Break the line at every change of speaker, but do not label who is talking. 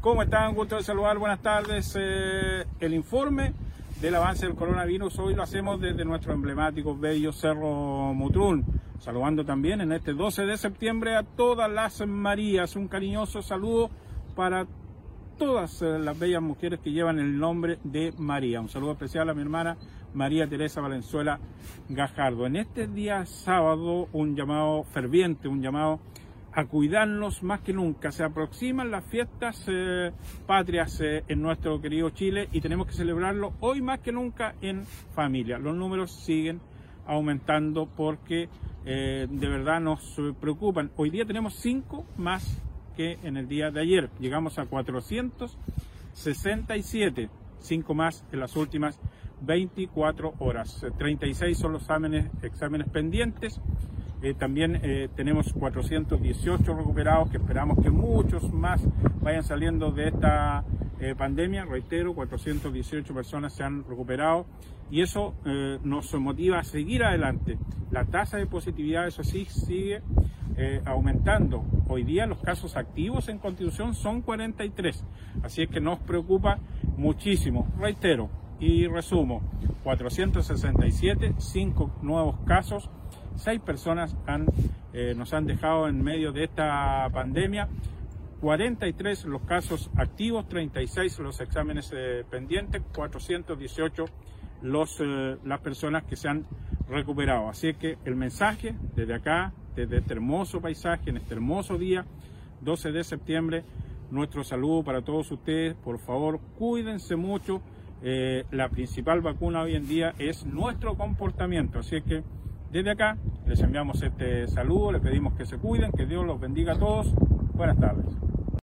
¿Cómo están? Gusto de saludar, buenas tardes. Eh, el informe del avance del coronavirus hoy lo hacemos desde nuestro emblemático bello Cerro Mutrún. Saludando también en este 12 de septiembre a todas las Marías. Un cariñoso saludo para todas eh, las bellas mujeres que llevan el nombre de María. Un saludo especial a mi hermana María Teresa Valenzuela Gajardo. En este día sábado un llamado ferviente, un llamado a cuidarnos más que nunca. Se aproximan las fiestas eh, patrias eh, en nuestro querido Chile y tenemos que celebrarlo hoy más que nunca en familia. Los números siguen aumentando porque eh, de verdad nos preocupan. Hoy día tenemos cinco más que en el día de ayer. Llegamos a 467, cinco más en las últimas 24 horas. 36 son los exámenes pendientes. Eh, también eh, tenemos 418 recuperados que esperamos que muchos más vayan saliendo de esta eh, pandemia. Reitero, 418 personas se han recuperado y eso nos motiva a seguir adelante. La tasa de positividad, eso sí, sigue aumentando. Hoy día los casos activos en Constitución son 43, así es que nos preocupa muchísimo. Reitero y resumo, 467, 5 nuevos casos seis personas han, eh, nos han dejado en medio de esta pandemia. 43 los casos activos, 36 los exámenes eh, pendientes, 418 los, eh, las personas que se han recuperado. Así que el mensaje desde acá, desde este hermoso paisaje, en este hermoso día, 12 de septiembre, nuestro saludo para todos ustedes. Por favor, cuídense mucho. la principal vacuna hoy en día es nuestro comportamiento. Así que desde acá les enviamos este saludo, les pedimos que se cuiden, que Dios los bendiga a todos. Buenas tardes.